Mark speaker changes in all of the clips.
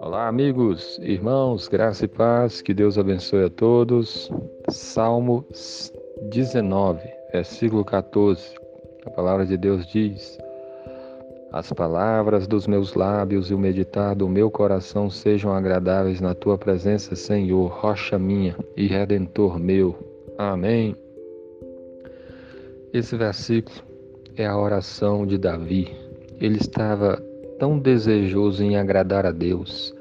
Speaker 1: Olá, amigos, irmãos, graça e paz, que Deus abençoe a todos. Salmo 19, versículo 14. A palavra de Deus diz: As palavras dos meus lábios e o meditar do meu coração sejam agradáveis na tua presença, Senhor, rocha minha e redentor meu. Amém. Esse versículo é a oração de Davi. Ele estava tão desejoso em agradar a Deus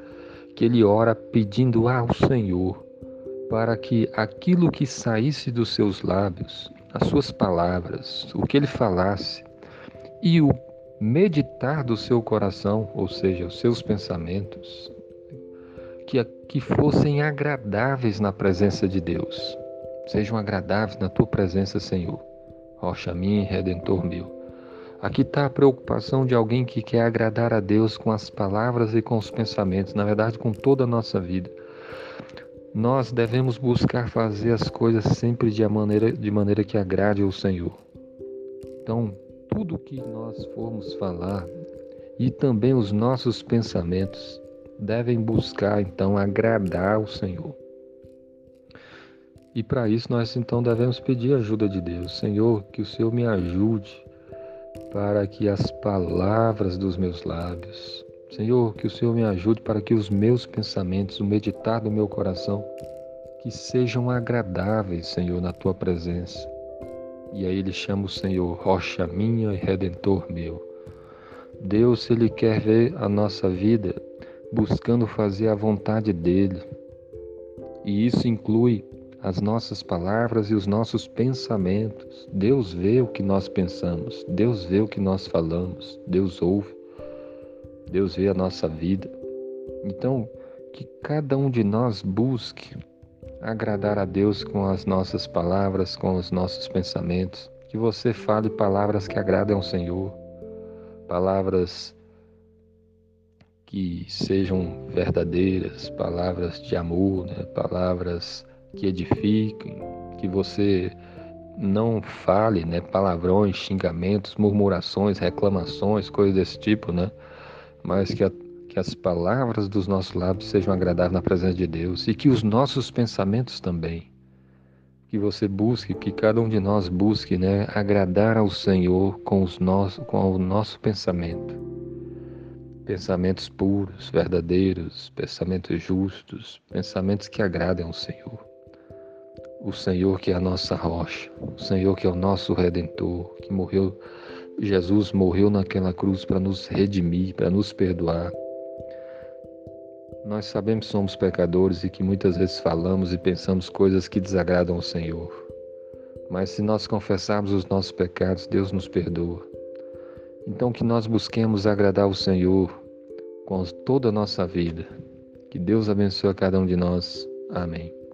Speaker 1: que ele ora pedindo ao Senhor para que aquilo que saísse dos seus lábios, as suas palavras, o que ele falasse e o meditar do seu coração, ou seja, os seus pensamentos, que, que fossem agradáveis na presença de Deus. Sejam agradáveis na tua presença, Senhor. Rocha minha e redentor meu. Aqui está a preocupação de alguém que quer agradar a Deus com as palavras e com os pensamentos, na verdade, com toda a nossa vida. Nós devemos buscar fazer as coisas sempre de maneira, de maneira que agrade ao Senhor. Então, tudo que nós formos falar e também os nossos pensamentos devem buscar então agradar ao Senhor. E para isso nós então devemos pedir ajuda de Deus. Senhor, que o Senhor me ajude para que as palavras dos meus lábios, Senhor, que o Senhor me ajude para que os meus pensamentos, o meditar do meu coração, que sejam agradáveis, Senhor, na tua presença. E aí ele chama o Senhor rocha minha e redentor meu. Deus, ele quer ver a nossa vida buscando fazer a vontade dele. E isso inclui as nossas palavras e os nossos pensamentos. Deus vê o que nós pensamos, Deus vê o que nós falamos, Deus ouve, Deus vê a nossa vida. Então, que cada um de nós busque agradar a Deus com as nossas palavras, com os nossos pensamentos. Que você fale palavras que agradem ao Senhor, palavras que sejam verdadeiras, palavras de amor, né? palavras que edifiquem, que você não fale né, palavrões, xingamentos, murmurações, reclamações, coisas desse tipo, né? Mas que, a, que as palavras dos nossos lábios sejam agradáveis na presença de Deus e que os nossos pensamentos também. Que você busque, que cada um de nós busque né, agradar ao Senhor com, os nossos, com o nosso pensamento. Pensamentos puros, verdadeiros, pensamentos justos, pensamentos que agradem ao Senhor o Senhor que é a nossa rocha, o Senhor que é o nosso redentor, que morreu, Jesus morreu naquela cruz para nos redimir, para nos perdoar. Nós sabemos que somos pecadores e que muitas vezes falamos e pensamos coisas que desagradam ao Senhor. Mas se nós confessarmos os nossos pecados, Deus nos perdoa. Então que nós busquemos agradar o Senhor com toda a nossa vida. Que Deus abençoe a cada um de nós. Amém.